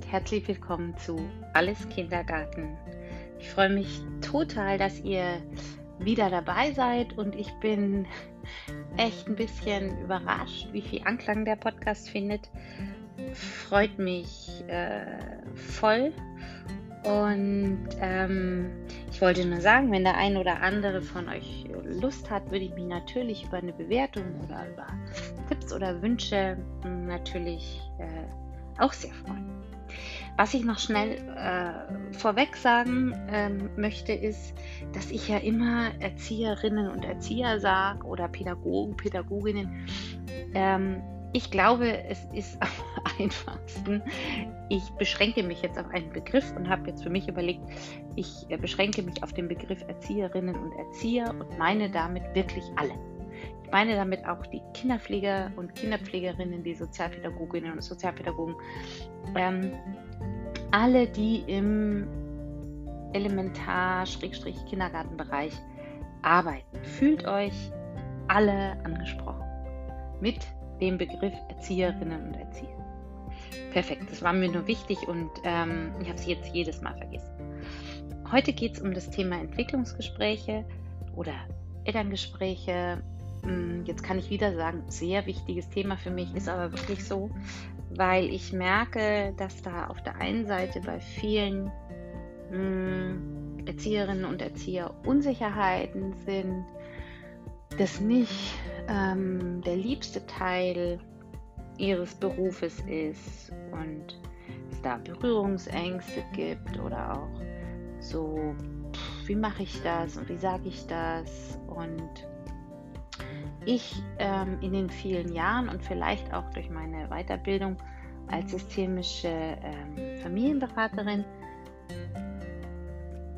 und herzlich willkommen zu Alles Kindergarten. Ich freue mich total, dass ihr wieder dabei seid und ich bin echt ein bisschen überrascht, wie viel Anklang der Podcast findet. Freut mich äh, voll und ähm, ich wollte nur sagen, wenn der ein oder andere von euch Lust hat, würde ich mich natürlich über eine Bewertung oder über Tipps oder Wünsche natürlich äh, auch sehr freuen. Was ich noch schnell äh, vorweg sagen ähm, möchte, ist, dass ich ja immer Erzieherinnen und Erzieher sage oder Pädagogen, Pädagoginnen. Ähm, ich glaube, es ist am einfachsten. Ich beschränke mich jetzt auf einen Begriff und habe jetzt für mich überlegt, ich äh, beschränke mich auf den Begriff Erzieherinnen und Erzieher und meine damit wirklich alle. Ich meine damit auch die Kinderpfleger und Kinderpflegerinnen, die Sozialpädagoginnen und Sozialpädagogen, ähm, alle, die im Elementar-Kindergartenbereich arbeiten. Fühlt euch alle angesprochen mit dem Begriff Erzieherinnen und Erzieher. Perfekt, das war mir nur wichtig und ähm, ich habe es jetzt jedes Mal vergessen. Heute geht es um das Thema Entwicklungsgespräche oder Elterngespräche. Hm, jetzt kann ich wieder sagen, sehr wichtiges Thema für mich, ist aber wirklich so, weil ich merke, dass da auf der einen Seite bei vielen mh, hm, Erzieherinnen und Erzieher Unsicherheiten sind, das nicht ähm, der liebste Teil ihres Berufes ist und es da Berührungsängste gibt oder auch so, wie mache ich das und wie sage ich das? Und ich ähm, in den vielen Jahren und vielleicht auch durch meine Weiterbildung als systemische ähm, Familienberaterin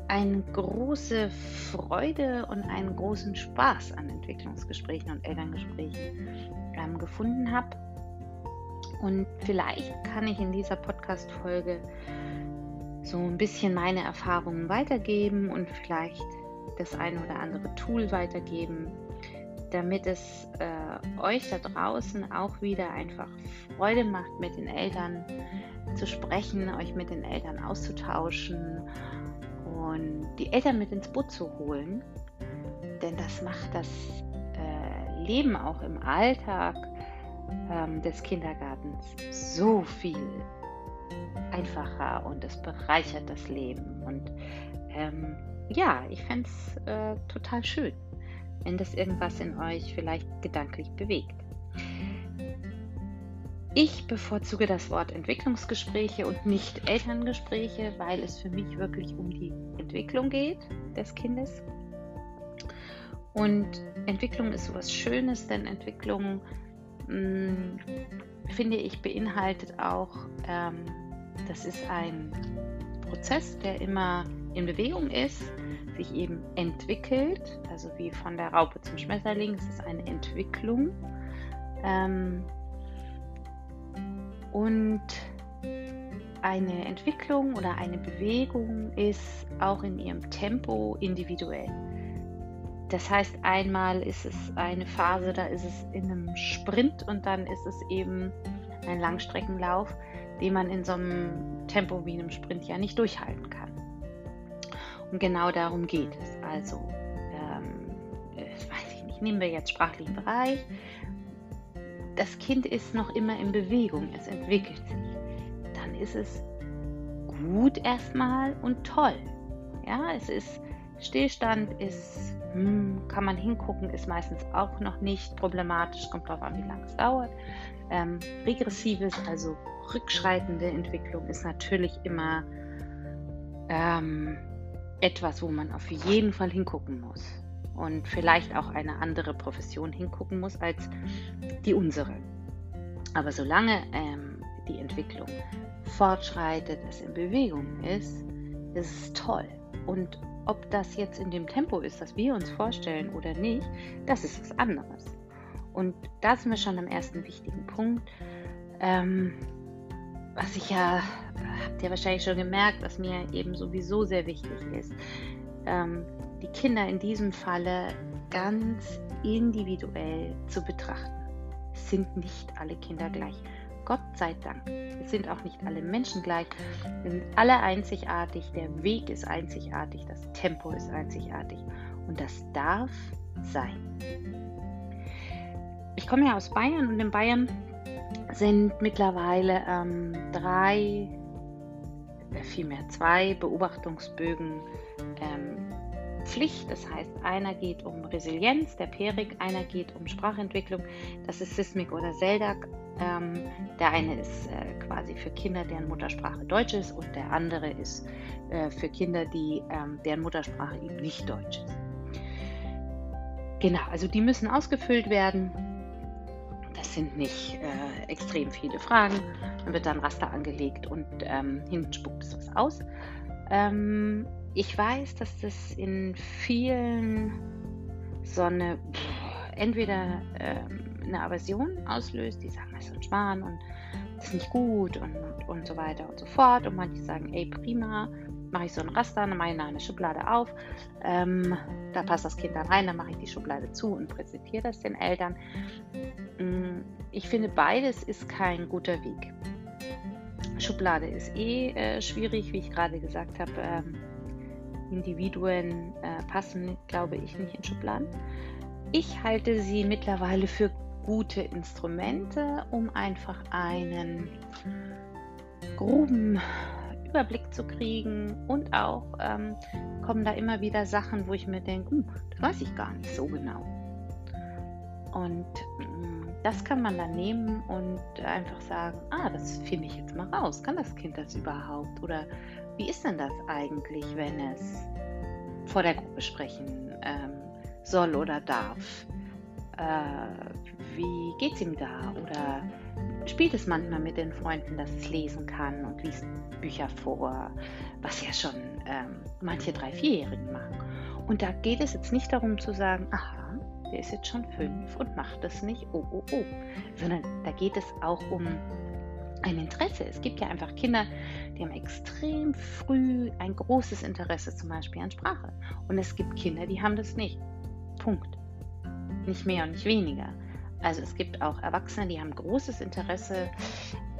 eine große Freude und einen großen Spaß an Entwicklungsgesprächen und Elterngesprächen ähm, gefunden habe. Und vielleicht kann ich in dieser Podcast-Folge so ein bisschen meine Erfahrungen weitergeben und vielleicht das ein oder andere Tool weitergeben, damit es äh, euch da draußen auch wieder einfach Freude macht, mit den Eltern zu sprechen, euch mit den Eltern auszutauschen und die Eltern mit ins Boot zu holen, denn das macht das äh, Leben auch im Alltag ähm, des Kindergartens so viel einfacher und es bereichert das Leben. Und ähm, ja, ich fände es äh, total schön, wenn das irgendwas in euch vielleicht gedanklich bewegt. Ich bevorzuge das Wort Entwicklungsgespräche und nicht Elterngespräche, weil es für mich wirklich um die Entwicklung geht des Kindes. Und Entwicklung ist so was Schönes, denn Entwicklung, mh, mm, finde ich, beinhaltet auch, ähm, das ist ein Prozess, der immer in Bewegung ist, sich eben entwickelt, also wie von der Raupe zum Schmetterling, es ist eine Entwicklung. Ähm, und eine Entwicklung oder eine Bewegung ist auch in ihrem Tempo individuell. Das heißt, einmal ist es eine Phase, da ist es in einem Sprint und dann ist es eben ein Langstreckenlauf, den man in so einem Tempo wie einem Sprint ja nicht durchhalten kann. Und genau darum geht es. Also, ähm, weiß ich nicht, nehmen wir jetzt sprachlichen Bereich das Kind ist noch immer in Bewegung, es entwickelt sich, dann ist es gut erstmal und toll. Ja, es ist Stillstand, ist, hm, kann man hingucken, ist meistens auch noch nicht problematisch, kommt darauf an, wie lange es dauert. Ähm, regressives, also rückschreitende Entwicklung ist natürlich immer ähm, etwas, wo man auf jeden Fall hingucken muss und vielleicht auch eine andere Profession hingucken muss als die unsere. Aber solange ähm, die Entwicklung fortschreitet, es in Bewegung ist, ist es toll. Und ob das jetzt in dem Tempo ist, das wir uns vorstellen oder nicht, das ist was anderes. Und da sind wir schon am ersten wichtigen Punkt. Ähm, was ich ja, habt ihr wahrscheinlich schon gemerkt, was mir eben sowieso sehr wichtig ist. Ähm, die Kinder in diesem Falle ganz individuell zu betrachten. Es sind nicht alle Kinder gleich. Gott sei Dank. Es sind auch nicht alle Menschen gleich. Wir sind alle einzigartig. Der Weg ist einzigartig. Das Tempo ist einzigartig. Und das darf sein. Ich komme ja aus Bayern und in Bayern sind mittlerweile ähm, drei, äh, vielmehr zwei Beobachtungsbögen ähm, Pflicht. Das heißt, einer geht um Resilienz, der Perik, einer geht um Sprachentwicklung, das ist Sismic oder Seldak. Ähm, der eine ist äh, quasi für Kinder, deren Muttersprache Deutsch ist, und der andere ist äh, für Kinder, die, ähm, deren Muttersprache eben nicht Deutsch ist. Genau, also die müssen ausgefüllt werden. Das sind nicht äh, extrem viele Fragen. Dann wird dann Raster angelegt und ähm, hinten spuckt es was aus. Ähm, ich weiß, dass das in vielen so eine, entweder ähm, eine Aversion auslöst, die sagen, das ist ein Schwan und das ist nicht gut und, und so weiter und so fort. Und manche sagen, ey, prima, mache ich so ein Raster, dann mache ich eine Schublade auf, ähm, da passt das Kind dann rein, dann mache ich die Schublade zu und präsentiere das den Eltern. Mm, ich finde, beides ist kein guter Weg. Schublade ist eh äh, schwierig, wie ich gerade gesagt habe. Ähm, Individuen äh, passen, glaube ich, nicht in Schubladen. Ich halte sie mittlerweile für gute Instrumente, um einfach einen groben Überblick zu kriegen und auch ähm, kommen da immer wieder Sachen, wo ich mir denke, uh, das weiß ich gar nicht so genau. Und ähm, das kann man dann nehmen und einfach sagen, ah, das finde ich jetzt mal raus. Kann das Kind das überhaupt? Oder wie ist denn das eigentlich, wenn es vor der Gruppe sprechen ähm, soll oder darf? Äh, wie geht es ihm da? Oder spielt es manchmal mit den Freunden, dass es lesen kann und liest Bücher vor, was ja schon ähm, manche drei, vierjährigen machen. Und da geht es jetzt nicht darum zu sagen, aha, der ist jetzt schon fünf und macht das nicht, oh, oh, oh, sondern da geht es auch um ein Interesse. Es gibt ja einfach Kinder, die haben extrem früh ein großes Interesse zum Beispiel an Sprache. Und es gibt Kinder, die haben das nicht. Punkt. Nicht mehr und nicht weniger. Also es gibt auch Erwachsene, die haben großes Interesse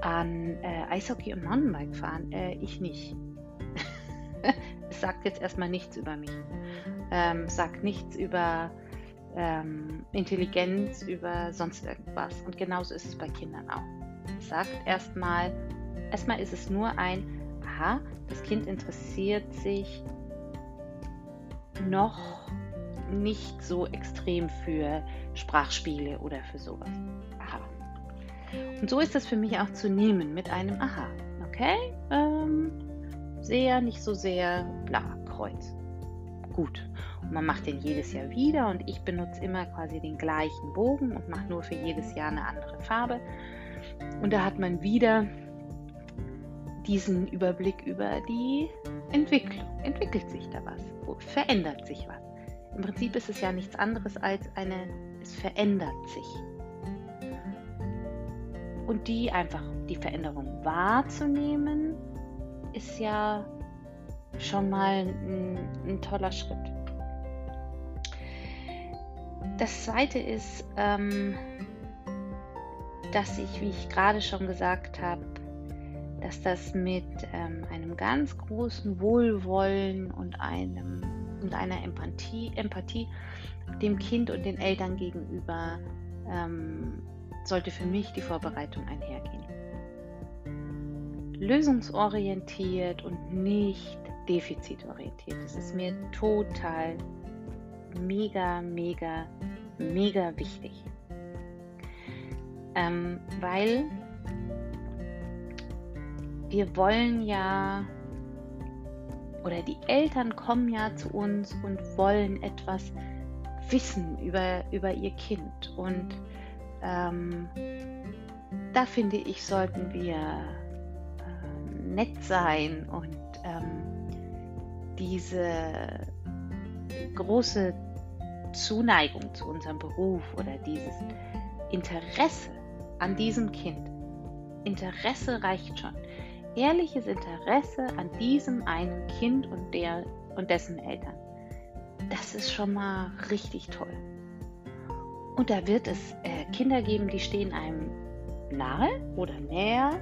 an äh, Eishockey und Mountainbike-Fahren. Äh, ich nicht. es sagt jetzt erstmal nichts über mich. Ähm, sagt nichts über ähm, Intelligenz, über sonst irgendwas. Und genauso ist es bei Kindern auch sagt erstmal, erstmal ist es nur ein, aha, das Kind interessiert sich noch nicht so extrem für Sprachspiele oder für sowas. Aha. Und so ist das für mich auch zu nehmen mit einem Aha. Okay? Ähm, sehr, nicht so sehr, bla, Kreuz. Gut. Und man macht den jedes Jahr wieder und ich benutze immer quasi den gleichen Bogen und mache nur für jedes Jahr eine andere Farbe. Und da hat man wieder diesen Überblick über die Entwicklung. Entwickelt sich da was? Verändert sich was? Im Prinzip ist es ja nichts anderes als eine, es verändert sich. Und die einfach, die Veränderung wahrzunehmen, ist ja schon mal ein, ein toller Schritt. Das zweite ist, ähm, dass ich, wie ich gerade schon gesagt habe, dass das mit ähm, einem ganz großen Wohlwollen und, einem, und einer Empathie, Empathie dem Kind und den Eltern gegenüber ähm, sollte für mich die Vorbereitung einhergehen. Lösungsorientiert und nicht defizitorientiert. Das ist mir total mega, mega, mega wichtig. Ähm, weil wir wollen ja, oder die Eltern kommen ja zu uns und wollen etwas wissen über, über ihr Kind. Und ähm, da finde ich, sollten wir äh, nett sein und ähm, diese große Zuneigung zu unserem Beruf oder dieses Interesse an diesem Kind. Interesse reicht schon. Ehrliches Interesse an diesem einen Kind und, der, und dessen Eltern. Das ist schon mal richtig toll. Und da wird es äh, Kinder geben, die stehen einem nahe oder näher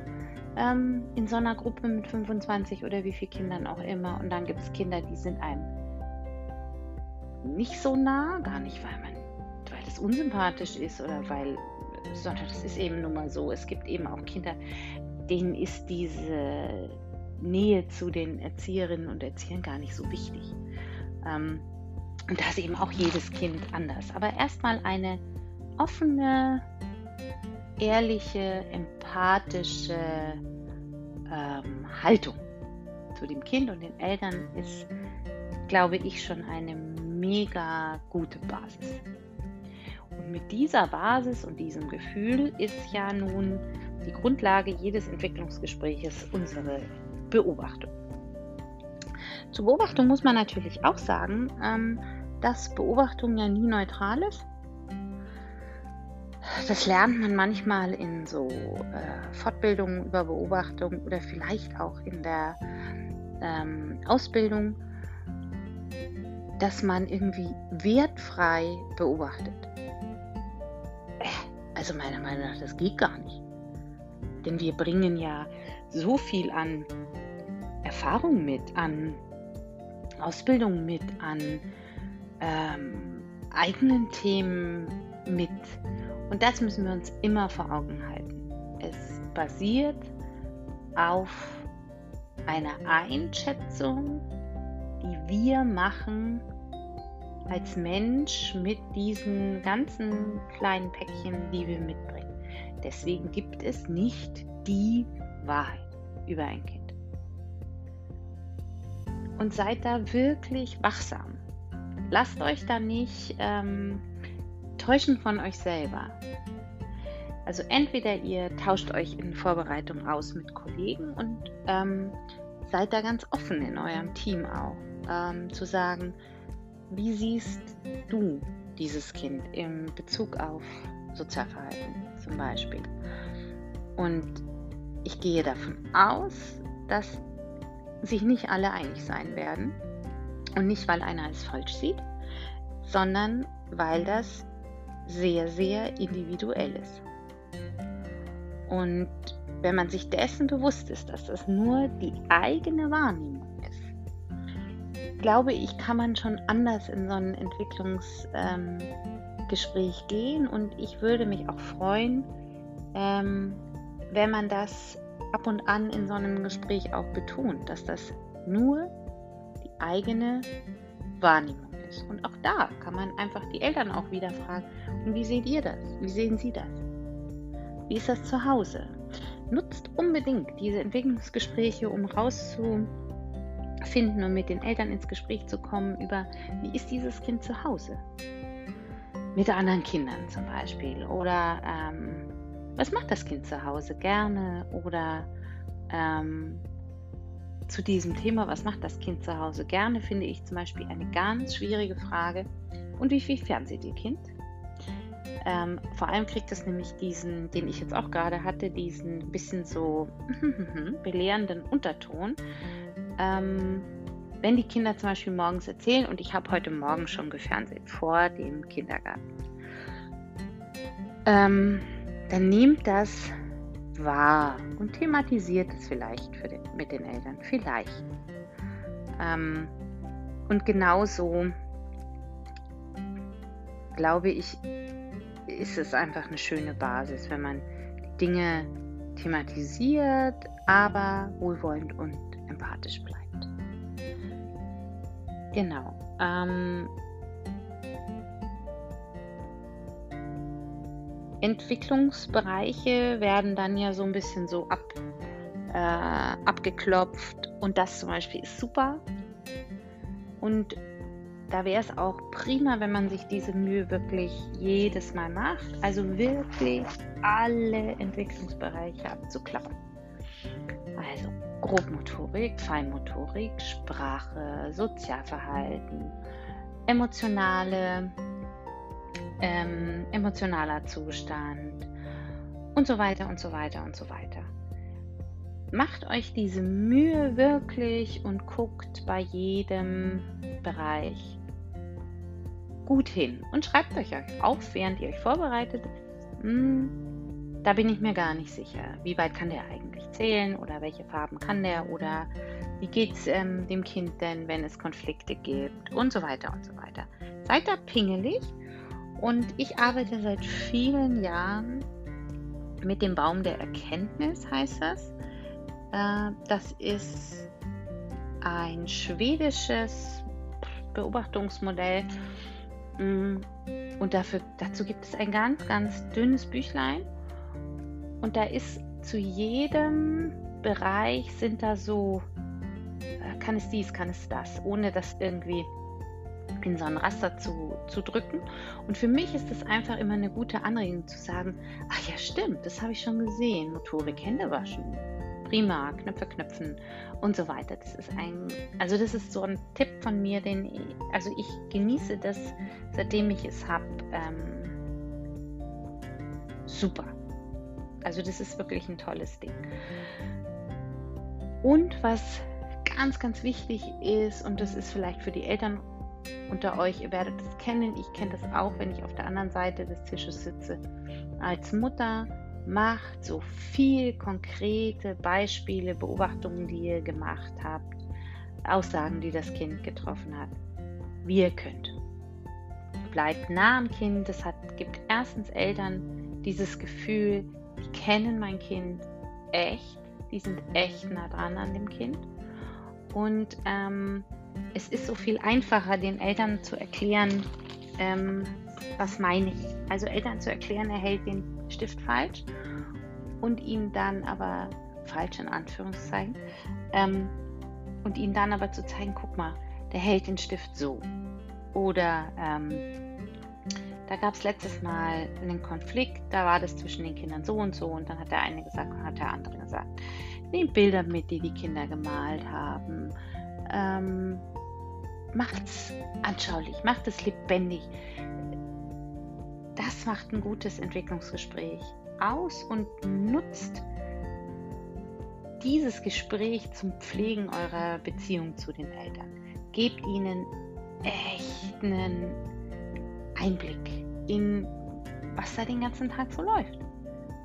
ähm, in so einer Gruppe mit 25 oder wie vielen Kindern auch immer. Und dann gibt es Kinder, die sind einem nicht so nah, gar nicht, weil man, weil das unsympathisch ist oder weil, sondern das ist eben nun mal so. Es gibt eben auch Kinder, denen ist diese Nähe zu den Erzieherinnen und Erziehern gar nicht so wichtig. Ähm, und da ist eben auch jedes Kind anders. Aber erstmal eine offene, ehrliche, empathische ähm, Haltung zu dem Kind und den Eltern ist, glaube ich, schon eine mega gute Basis. Und mit dieser Basis und diesem Gefühl ist ja nun die Grundlage jedes Entwicklungsgespräches unsere Beobachtung. Zur Beobachtung muss man natürlich auch sagen, ähm, dass Beobachtung ja nie neutral ist. Das lernt man manchmal in so äh, Fortbildungen über Beobachtung oder vielleicht auch in der ähm, Ausbildung, dass man irgendwie wertfrei beobachtet. Also meiner Meinung nach, das geht gar nicht. Denn wir bringen ja so viel an Erfahrung mit, an Ausbildung mit, an ähm, eigenen Themen mit. Und das müssen wir uns immer vor Augen halten. Es basiert auf einer Einschätzung, die wir machen als Mensch mit diesen ganzen kleinen Päckchen, die wir mitbringen. Deswegen gibt es nicht die Wahrheit über ein Kind und seid da wirklich wachsam. Lasst euch da nicht ähm, täuschen von euch selber. Also entweder ihr tauscht euch in Vorbereitung aus mit Kollegen und ähm, seid da ganz offen in eurem Team auch, ähm, zu sagen, wie siehst du dieses Kind im Bezug auf Sozialverhalten zum Beispiel. Und ich gehe davon aus, dass sich nicht alle einig sein werden. Und nicht, weil einer es falsch sieht, sondern weil das sehr, sehr individuell ist. Und wenn man sich dessen bewusst ist, dass das nur die eigene Wahrnehmung ist, glaube ich, kann man schon anders in so ein Entwicklungsgespräch ähm, gehen. Und ich würde mich auch freuen, ähm, wenn man das ab und an in so einem Gespräch auch betont, dass das nur die eigene Wahrnehmung ist. Und auch da kann man einfach die Eltern auch wieder fragen, und wie seht ihr das? Wie sehen sie das? Wie ist das zu Hause? Nutzt unbedingt diese Entwicklungsgespräche, um rauszufinden und mit den Eltern ins Gespräch zu kommen über, wie ist dieses Kind zu Hause? Mit anderen Kindern zum Beispiel. Oder ähm, was macht das Kind zu Hause gerne? Oder ähm, zu diesem Thema, was macht das Kind zu Hause gerne, finde ich zum Beispiel eine ganz schwierige Frage. Und wie viel fernseht ihr Kind? Ähm, vor allem kriegt es nämlich diesen, den ich jetzt auch gerade hatte, diesen bisschen so belehrenden Unterton. Ähm, wenn die Kinder zum Beispiel morgens erzählen, und ich habe heute Morgen schon gefernsehen vor dem Kindergarten. Ähm, dann nehmt das wahr und thematisiert es vielleicht den, mit den Eltern. Vielleicht. Ähm, und genauso glaube ich, ist es einfach eine schöne Basis, wenn man Dinge thematisiert, aber wohlwollend und empathisch bleibt. Genau. Ähm, Entwicklungsbereiche werden dann ja so ein bisschen so ab, äh, abgeklopft und das zum Beispiel ist super. Und da wäre es auch prima, wenn man sich diese Mühe wirklich jedes Mal macht. Also wirklich alle Entwicklungsbereiche abzuklappern. Also Grobmotorik, Feinmotorik, Sprache, Sozialverhalten, emotionale ähm, emotionaler Zustand und so weiter und so weiter und so weiter. Macht euch diese Mühe wirklich und guckt bei jedem Bereich gut hin und schreibt euch auf, während ihr euch vorbereitet, hm, da bin ich mir gar nicht sicher. Wie weit kann der eigentlich zählen oder welche Farben kann der oder wie geht es ähm, dem Kind denn, wenn es Konflikte gibt und so weiter und so weiter. Seid da pingelig und ich arbeite seit vielen Jahren mit dem Baum der Erkenntnis, heißt das. Äh, das ist ein schwedisches Beobachtungsmodell. Mm, und dafür, dazu gibt es ein ganz, ganz dünnes Büchlein. Und da ist zu jedem Bereich sind da so, äh, kann es dies, kann es das, ohne das irgendwie in so ein Raster zu, zu drücken. Und für mich ist das einfach immer eine gute Anregung zu sagen, ach ja stimmt, das habe ich schon gesehen, Motorik, Hände waschen, prima, Knöpfe knöpfen und so weiter. Das ist ein, also das ist so ein Tipp von mir, den ich, also ich genieße das, seitdem ich es habe, ähm, super. Also das ist wirklich ein tolles Ding. Und was ganz, ganz wichtig ist, und das ist vielleicht für die Eltern unter euch, ihr werdet es kennen, ich kenne das auch, wenn ich auf der anderen Seite des Tisches sitze. Als Mutter macht so viel konkrete Beispiele, Beobachtungen, die ihr gemacht habt, Aussagen, die das Kind getroffen hat, wie ihr könnt. Bleibt nah am Kind. Es hat, gibt erstens Eltern dieses Gefühl, die kennen mein Kind echt, die sind echt nah dran an dem Kind. Und ähm, es ist so viel einfacher, den Eltern zu erklären, ähm, was meine ich. Also Eltern zu erklären, er hält den Stift falsch und ihm dann aber, falsch in Anführungszeichen, ähm, und ihm dann aber zu zeigen, guck mal, der hält den Stift so. Oder ähm, da gab es letztes Mal einen Konflikt, da war das zwischen den Kindern so und so und dann hat der eine gesagt und hat der andere gesagt, nehmt Bilder mit, die die Kinder gemalt haben, ähm, macht's anschaulich, macht es lebendig. Das macht ein gutes Entwicklungsgespräch aus und nutzt dieses Gespräch zum Pflegen eurer Beziehung zu den Eltern. Gebt ihnen echten Einblick in, was da den ganzen Tag so läuft.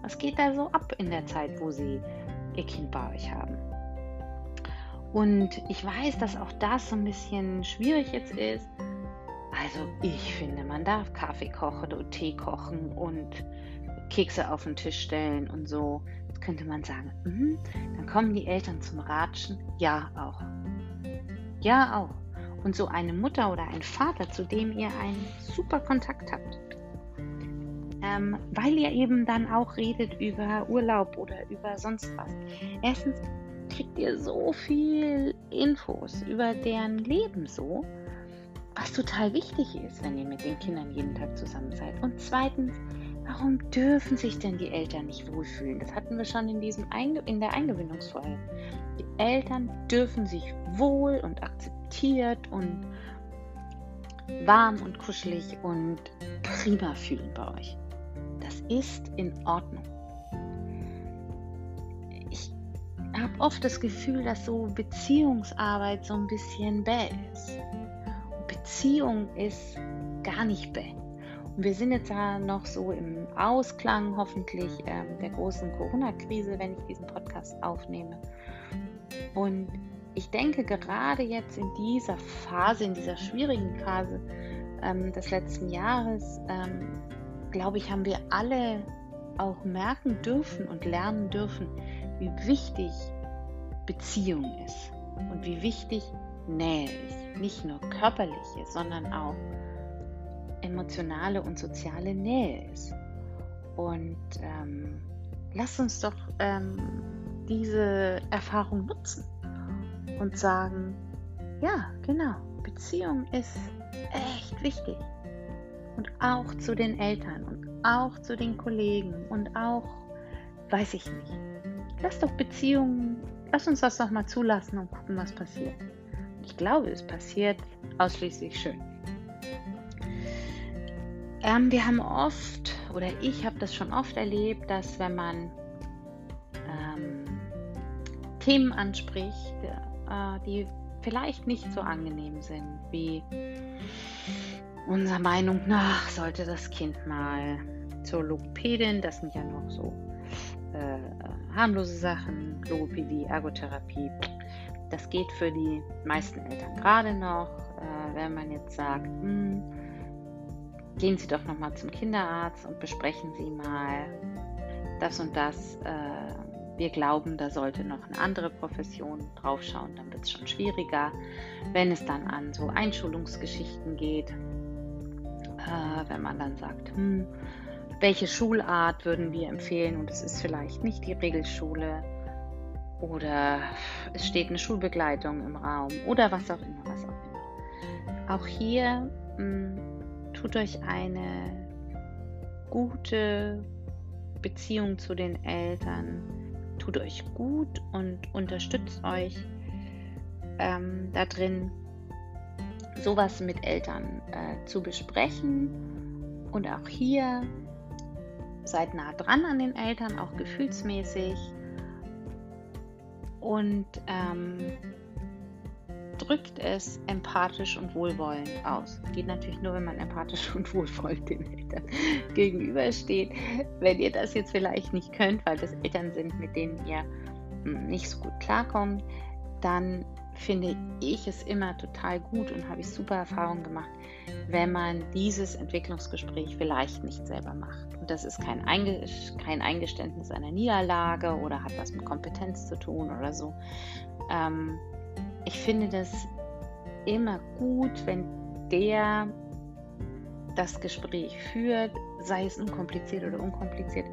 Was geht da so ab in der Zeit, wo sie ihr Kind bei euch haben? Und ich weiß, dass auch das so ein bisschen schwierig jetzt ist. Also ich finde, man darf Kaffee kochen und Tee kochen und Kekse auf den Tisch stellen und so. Jetzt könnte man sagen, mh, dann kommen die Eltern zum Ratschen. Ja, auch. Ja, auch. Und so eine Mutter oder ein Vater, zu dem ihr einen super Kontakt habt. Ähm, weil ihr eben dann auch redet über Urlaub oder über sonst was. Erstens kriegt ihr so viel Infos über deren Leben so, was total wichtig ist, wenn ihr mit den Kindern jeden Tag zusammen seid. Und zweitens, warum dürfen sich denn die Eltern nicht wohlfühlen? Das hatten wir schon in, diesem Einge in der Eingewöhnungsfolge. Die Eltern dürfen sich wohl und akzeptiert und warm und kuschelig und prima fühlen bei euch. Das ist in Ordnung. Habe oft das Gefühl, dass so Beziehungsarbeit so ein bisschen bäh ist. Beziehung ist gar nicht bäh. Und wir sind jetzt ja noch so im Ausklang hoffentlich ähm, der großen Corona-Krise, wenn ich diesen Podcast aufnehme. Und ich denke, gerade jetzt in dieser Phase, in dieser schwierigen Phase ähm, des letzten Jahres, ähm, glaube ich, haben wir alle auch merken dürfen und lernen dürfen, wie wichtig Beziehung ist und wie wichtig Nähe ist. Nicht nur körperliche, sondern auch emotionale und soziale Nähe ist. Und ähm, lass uns doch ähm, diese Erfahrung nutzen und sagen, ja, genau, Beziehung ist echt wichtig. Und auch zu den Eltern und auch zu den Kollegen und auch, weiß ich nicht, lass doch Beziehungen, lass uns das doch mal zulassen und gucken, was passiert. Ich glaube, es passiert ausschließlich schön. Ähm, wir haben oft, oder ich habe das schon oft erlebt, dass wenn man ähm, Themen anspricht, äh, die vielleicht nicht so angenehm sind, wie unserer Meinung nach sollte das Kind mal zur Logopädin. Das sind ja noch so äh, harmlose Sachen, Logopädie, Ergotherapie. Das geht für die meisten Eltern gerade noch. Äh, wenn man jetzt sagt, hm, gehen Sie doch noch mal zum Kinderarzt und besprechen Sie mal das und das. Äh, wir glauben, da sollte noch eine andere Profession draufschauen, dann wird es schon schwieriger. Wenn es dann an so Einschulungsgeschichten geht, äh, wenn man dann sagt, hm, welche Schulart würden wir empfehlen? Und es ist vielleicht nicht die Regelschule. Oder es steht eine Schulbegleitung im Raum. Oder was auch immer, was auch immer. Auch hier mh, hm, tut euch eine gute Beziehung zu den Eltern, tut euch gut und unterstützt euch ähm, da drin, sowas mit Eltern äh, zu besprechen. Und auch hier seid nah dran an den Eltern, auch gefühlsmäßig. Und ähm, drückt es empathisch und wohlwollend aus. Geht natürlich nur, wenn man empathisch und wohlwollend den Eltern gegenübersteht. Wenn ihr das jetzt vielleicht nicht könnt, weil das Eltern sind, mit denen ihr hm, nicht so gut klarkommt, dann finde ich es immer total gut und habe ich super Erfahrungen gemacht, wenn man dieses Entwicklungsgespräch vielleicht nicht selber macht. Und das ist kein, Einge kein Eingeständnis einer Niederlage oder hat was mit Kompetenz zu tun oder so. Ähm, ich finde das immer gut, wenn der das Gespräch führt, sei es unkompliziert oder unkompliziert,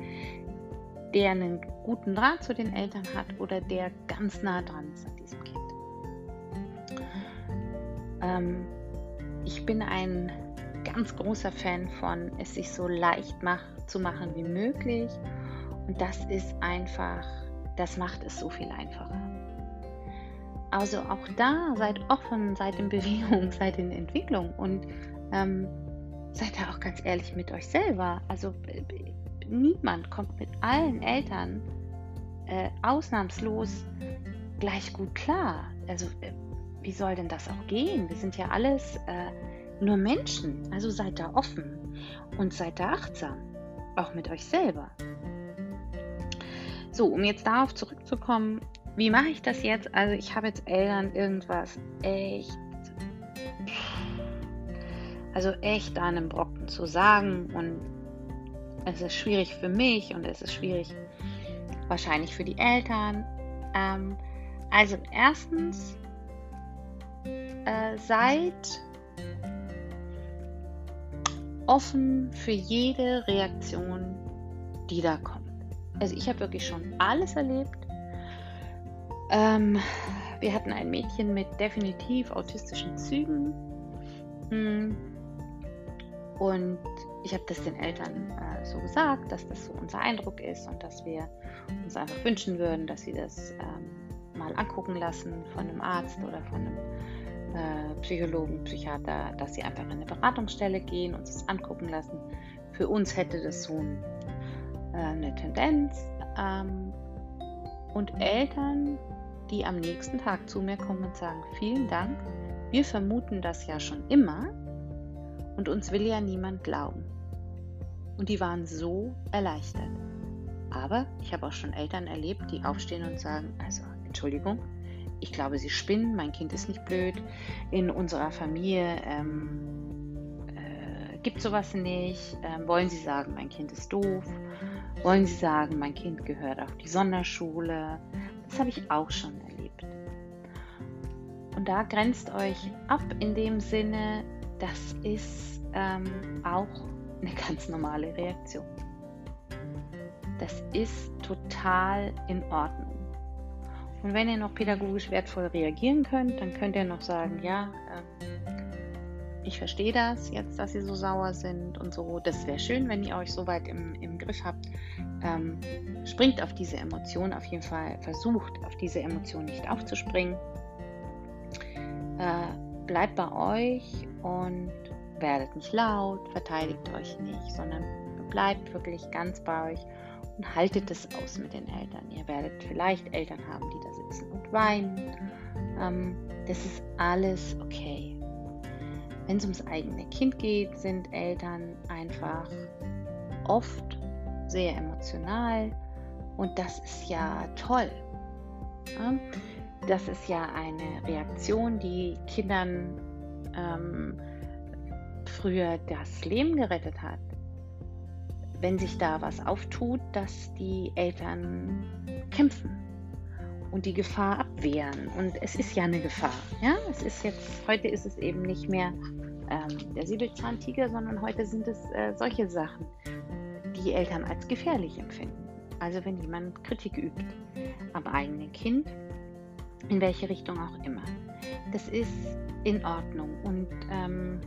der einen guten Draht zu den Eltern hat oder der ganz nah dran ist an diesem Kind. Ähm, ich bin ein ganz großer Fan von, es sich so leicht mach, zu machen wie möglich. Und das ist einfach, das macht es so viel einfacher. Also auch da seid offen, seid in Bewegung, seid in Entwicklung und ähm, seid da auch ganz ehrlich mit euch selber. Also niemand kommt mit allen Eltern äh, ausnahmslos gleich gut klar. Also äh, wie soll denn das auch gehen? Wir sind ja alles äh, nur Menschen. Also seid da offen und seid da achtsam, auch mit euch selber. So, um jetzt darauf zurückzukommen, wie mache ich das jetzt? Also ich habe jetzt Eltern irgendwas echt, also echt an einem Brocken zu sagen und es ist schwierig für mich und es ist schwierig wahrscheinlich für die Eltern. Ähm, also erstens äh, seid offen für jede Reaktion, die da kommt. Also ich habe wirklich schon alles erlebt. Ähm, wir hatten ein Mädchen mit definitiv autistischen Zügen. Hm. Und ich habe das den Eltern äh, so gesagt, dass das so unser Eindruck ist und dass wir uns einfach wünschen würden, dass sie das ähm, mal angucken lassen von einem Arzt oder von einem äh, Psychologen, Psychiater, dass sie einfach in eine Beratungsstelle gehen und es angucken lassen. Für uns hätte das so ein, äh, eine Tendenz. Ähm, und Eltern, die am nächsten Tag zu mir kommen und sagen, vielen Dank, wir vermuten das ja schon immer und uns will ja niemand glauben. Und die waren so erleichtert. Aber ich habe auch schon Eltern erlebt, die aufstehen und sagen, also Entschuldigung, ich glaube, sie spinnen, mein Kind ist nicht blöd, in unserer Familie ähm, äh, gibt sowas nicht, ähm, wollen sie sagen, mein Kind ist doof, wollen sie sagen, mein Kind gehört auf die Sonderschule, das habe ich auch schon erlebt. Und da grenzt euch ab in dem Sinne, das ist ähm, auch eine ganz normale Reaktion. Das ist total in Ordnung. Und wenn ihr noch pädagogisch wertvoll reagieren könnt, dann könnt ihr noch sagen, ja, ähm, ich verstehe das jetzt, dass sie so sauer sind und so. Das wäre schön, wenn ihr euch so weit im, im Griff habt. Ähm, springt auf diese Emotion auf jeden Fall, versucht auf diese Emotion nicht aufzuspringen. Äh, bleibt bei euch und werdet nicht laut, verteidigt euch nicht, sondern bleibt wirklich ganz bei euch und haltet es aus mit den Eltern. Ihr werdet vielleicht Eltern haben, die da sitzen und weinen. Ähm, das ist alles okay. Wenn es ums eigene Kind geht, sind Eltern einfach oft sehr emotional und das ist ja toll. Das ist ja eine Reaktion, die Kindern ähm, früher das Leben gerettet hat. Wenn sich da was auftut, dass die Eltern kämpfen und die Gefahr abwehren. Und es ist ja eine Gefahr. Ja, es ist jetzt, heute ist es eben nicht mehr ähm, der Säbelzahntiger, sondern heute sind es äh, solche Sachen, die Eltern als gefährlich empfinden. Also wenn jemand Kritik übt am eigenen Kind, in welche Richtung auch immer. Das ist in Ordnung und ähm,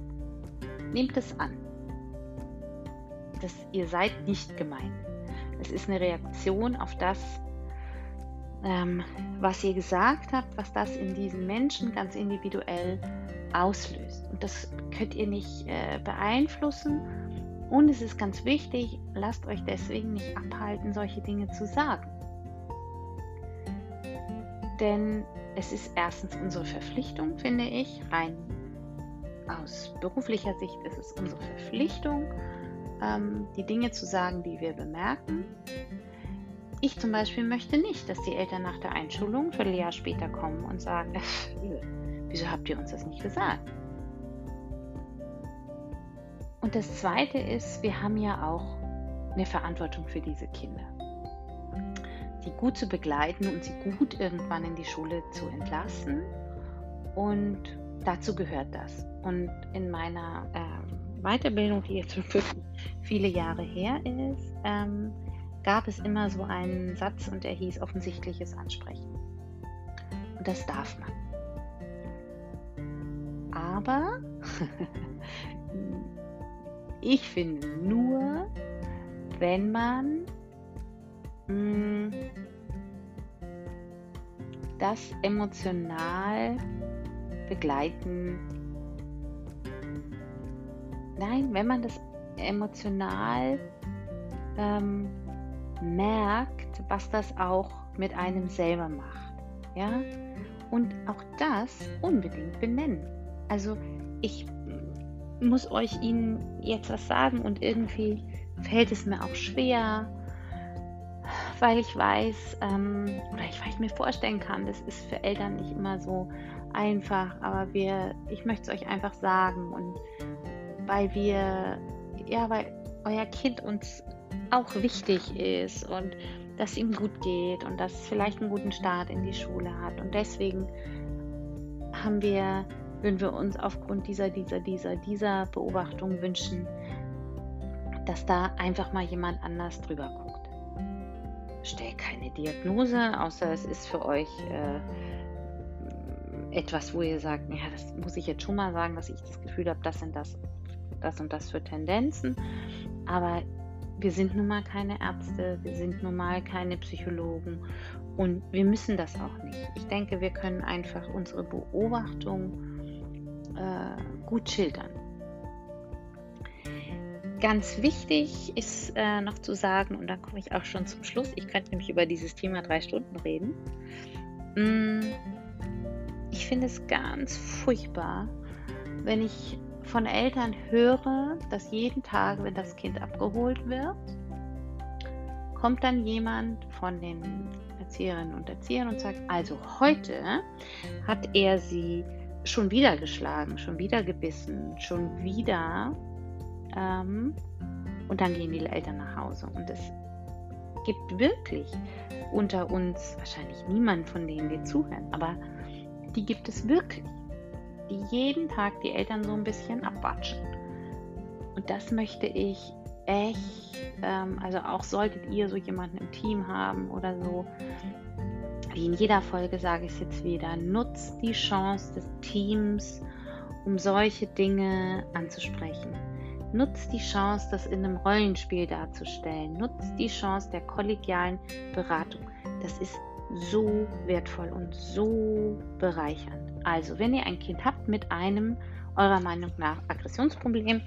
nehmt es an. Das, ihr seid nicht gemeint. Es ist eine Reaktion auf das, ähm, was ihr gesagt habt, was das in diesen Menschen ganz individuell auslöst. Und das könnt ihr nicht äh, beeinflussen. Und es ist ganz wichtig, lasst euch deswegen nicht abhalten, solche Dinge zu sagen. Denn es ist erstens unsere Verpflichtung, finde ich, rein aus beruflicher Sicht ist es unsere Verpflichtung, ähm, die Dinge zu sagen, die wir bemerken. Ich zum Beispiel möchte nicht, dass die Eltern nach der Einschulung ein Jahr später kommen und sagen, äh, wieso habt ihr uns das nicht gesagt? Und das Zweite ist, wir haben ja auch eine Verantwortung für diese Kinder. Sie gut zu begleiten und sie gut irgendwann in die Schule zu entlassen. Und dazu gehört das. Und in meiner ähm, Weiterbildung, die jetzt schon viele Jahre her ist, ähm, gab es immer so einen Satz und der hieß offensichtliches Ansprechen. Und das darf man. Aber ich finde nur, wenn man mh, mm, das emotional begleiten. Nein, wenn man das emotional ähm, merkt, was das auch mit einem selber macht. Ja? Und auch das unbedingt benennen. Also ich muss euch Ihnen jetzt was sagen und irgendwie fällt es mir auch schwer, weil ich weiß ähm, oder ich, weil ich mir vorstellen kann, das ist für Eltern nicht immer so einfach, aber wir, ich möchte es euch einfach sagen und weil wir, ja, weil euer Kind uns auch wichtig ist und dass ihm gut geht und dass es vielleicht einen guten Start in die Schule hat. Und deswegen haben wir, würden wir uns aufgrund dieser, dieser, dieser, dieser Beobachtung wünschen, dass da einfach mal jemand anders drüber guckt. Stell keine Diagnose, außer es ist für euch äh, etwas, wo ihr sagt, ja, das muss ich jetzt schon mal sagen, dass ich das Gefühl habe, das sind das, das und das für Tendenzen. Aber wir sind nun mal keine Ärzte, wir sind nun mal keine Psychologen und wir müssen das auch nicht. Ich denke, wir können einfach unsere Beobachtung äh, gut schildern. Ganz wichtig ist äh, noch zu sagen, und dann komme ich auch schon zum Schluss, ich könnte nämlich über dieses Thema drei Stunden reden. Mm, ich finde es ganz furchtbar, wenn ich von Eltern höre, dass jeden Tag, wenn das Kind abgeholt wird, kommt dann jemand von den Erzieherinnen und Erziehern und sagt, also heute hat er sie schon wieder geschlagen, schon wieder gebissen, schon wieder. Ähm, und dann gehen die Eltern nach Hause. Und es gibt wirklich unter uns wahrscheinlich niemand, von denen wir zuhören, aber die gibt es wirklich die jeden Tag die Eltern so ein bisschen abwatschen. Und das möchte ich echt, ähm, also auch solltet ihr so jemanden im Team haben oder so, wie in jeder Folge sage ich es jetzt wieder, nutzt die Chance des Teams, um solche Dinge anzusprechen. Nutzt die Chance, das in einem Rollenspiel darzustellen. Nutzt die Chance der kollegialen Beratung. Das ist so wertvoll und so bereichernd. Also, wenn ihr ein Kind habt mit einem eurer Meinung nach Aggressionsproblem,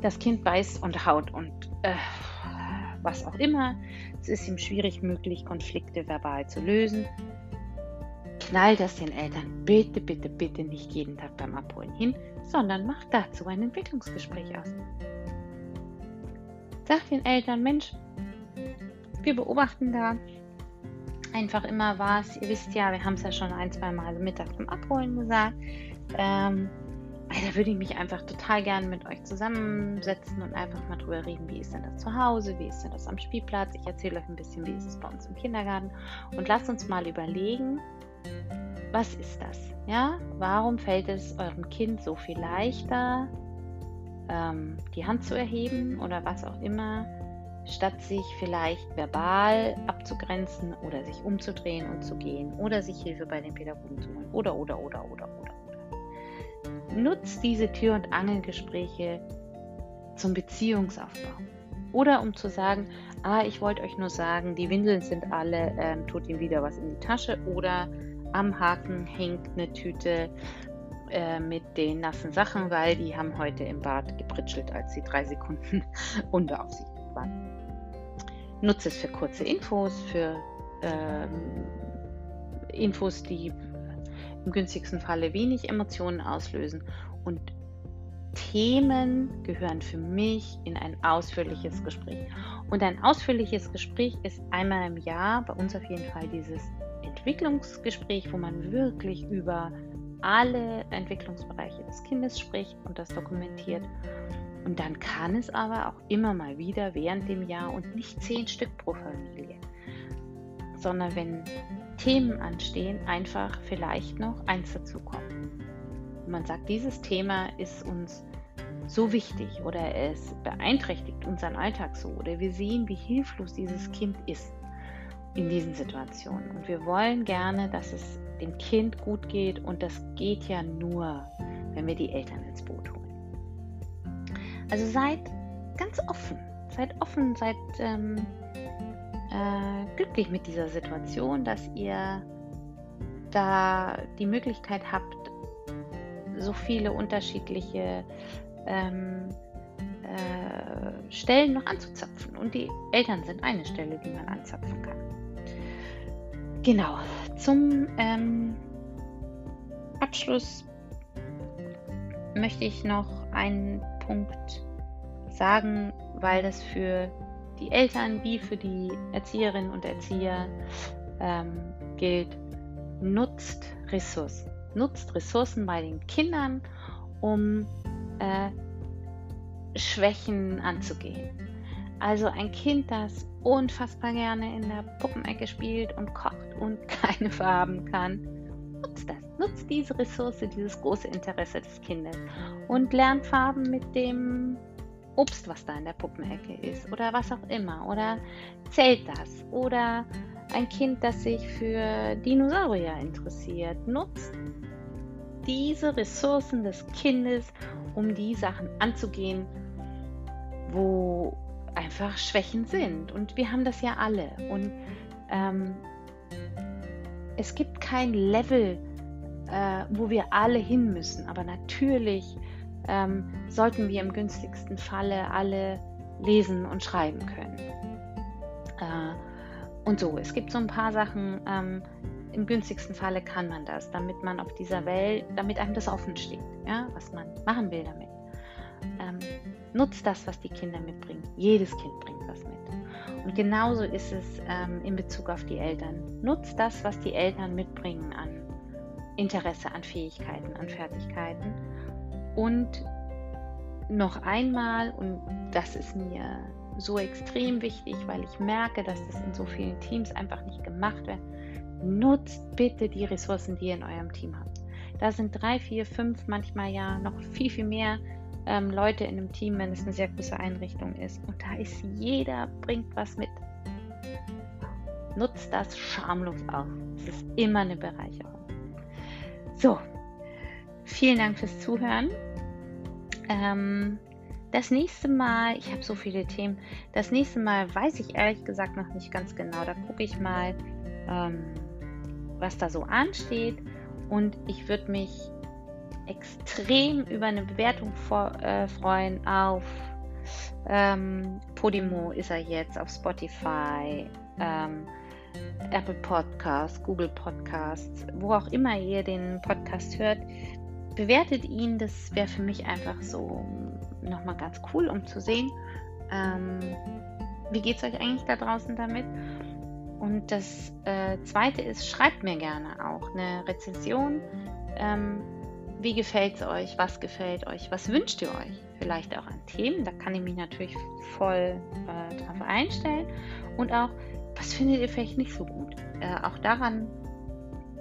das Kind beißt und haut und äh, was auch immer, es ist ihm schwierig möglich, Konflikte verbal zu lösen, knallt das den Eltern bitte, bitte, bitte nicht jeden Tag beim Abholen hin, sondern macht dazu ein Entwicklungsgespräch aus. Sag den Eltern, Mensch, wir beobachten da einfach immer was. Ihr wisst ja, wir haben es ja schon ein, zwei Mal mittags zum Abholen gesagt. Ähm, da würde ich mich einfach total gerne mit euch zusammensetzen und einfach mal drüber reden, wie ist denn das zu Hause, wie ist denn das am Spielplatz. Ich erzähle euch ein bisschen, wie ist es bei uns im Kindergarten und lasst uns mal überlegen, was ist das? Ja, warum fällt es eurem Kind so viel leichter, ähm, die Hand zu erheben oder was auch immer, statt sich vielleicht verbal abzugrenzen oder sich umzudrehen und zu gehen oder sich Hilfe bei den Pädagogen zu holen oder oder oder oder oder nutzt diese Tür- und Angelgespräche zum Beziehungsaufbau. Oder um zu sagen, ah, ich wollte euch nur sagen, die Windeln sind alle, ähm, tut ihm wieder was in die Tasche. Oder am Haken hängt eine Tüte äh, mit den nassen Sachen, weil die haben heute im Bad gepritschelt, als sie drei Sekunden unbeaufsichtigt waren. Nutze es für kurze Infos, für ähm, Infos, die im günstigsten Falle wenig Emotionen auslösen. Und Themen gehören für mich in ein ausführliches Gespräch. Und ein ausführliches Gespräch ist einmal im Jahr, bei uns auf jeden Fall dieses Entwicklungsgespräch, wo man wirklich über alle Entwicklungsbereiche des Kindes spricht und das dokumentiert. Und dann kann es aber auch immer mal wieder während dem Jahr und nicht zehn Stück pro Familie, sondern wenn Themen anstehen, einfach vielleicht noch eins dazukommen. Man sagt, dieses Thema ist uns so wichtig oder es beeinträchtigt unseren Alltag so oder wir sehen, wie hilflos dieses Kind ist in diesen Situationen. Und wir wollen gerne, dass es dem Kind gut geht und das geht ja nur, wenn wir die Eltern ins Boot holen. Also seid ganz offen, seid offen, seid ähm, äh, glücklich mit dieser Situation, dass ihr da die Möglichkeit habt, so viele unterschiedliche ähm, äh, Stellen noch anzuzapfen. Und die Eltern sind eine Stelle, die man anzapfen kann. Genau, zum ähm, Abschluss möchte ich noch einen Punkt sagen, weil das für die Eltern wie für die Erzieherinnen und Erzieher ähm, gilt, nutzt Ressourcen. Nutzt Ressourcen bei den Kindern, um äh, Schwächen anzugehen. Also ein Kind, das unfassbar gerne in der Puppenecke spielt und kocht und keine Farben kann, nutzt das. Nutzt diese Ressource, dieses große Interesse des Kindes und lernt Farben mit dem Obst, was da in der Puppenecke ist oder was auch immer. Oder zählt das? Oder ein Kind, das sich für Dinosaurier interessiert, nutzt diese Ressourcen des Kindes, um die Sachen anzugehen, wo einfach Schwächen sind. Und wir haben das ja alle. Und ähm, es gibt kein Level, äh, wo wir alle hin müssen. Aber natürlich ähm, sollten wir im günstigsten Falle alle lesen und schreiben können. Äh, und so, es gibt so ein paar Sachen, ähm, im günstigsten Falle kann man das, damit man auf dieser Welt, damit einem das offen steht, ja, was man machen will damit. Ähm, nutzt das, was die Kinder mitbringen. Jedes Kind bringt was mit. Und genauso ist es ähm, in Bezug auf die Eltern. Nutzt das, was die Eltern mitbringen an Interesse, an Fähigkeiten, an Fertigkeiten und noch einmal, und das ist mir so extrem wichtig, weil ich merke, dass das in so vielen Teams einfach nicht gemacht wird, nutzt bitte die Ressourcen, die ihr in eurem Team habt. Da sind drei, vier, fünf, manchmal ja noch viel, viel mehr ähm, Leute in einem Team, wenn es eine sehr große Einrichtung ist. Und da ist jeder, bringt was mit. Nutzt das schamlos aus. Es ist immer eine Bereicherung. So, Vielen Dank fürs Zuhören. Ähm, das nächste Mal, ich habe so viele Themen, das nächste Mal weiß ich ehrlich gesagt noch nicht ganz genau. Da gucke ich mal, ähm, was da so ansteht. Und ich würde mich extrem über eine Bewertung vor, äh, freuen auf ähm, Podimo ist er jetzt, auf Spotify, ähm, Apple Podcasts, Google Podcasts, wo auch immer ihr den Podcast hört bewertet ihn. Das wäre für mich einfach so nochmal ganz cool, um zu sehen, Ähm, wie geht es euch eigentlich da draußen damit? Und das äh, Zweite ist, schreibt mir gerne auch eine Rezension. Ähm, wie gefällt es euch? Was gefällt euch? Was wünscht ihr euch? Vielleicht auch an Themen. Da kann ich mich natürlich voll äh, drauf einstellen. Und auch, was findet ihr vielleicht nicht so gut? Äh, auch daran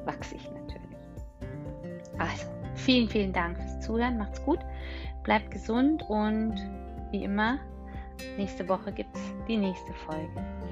wachse ich natürlich. Also, vielen, vielen Dank fürs Zuhören. Macht's gut. Bleibt gesund und wie immer, nächste Woche gibt es die nächste Folge.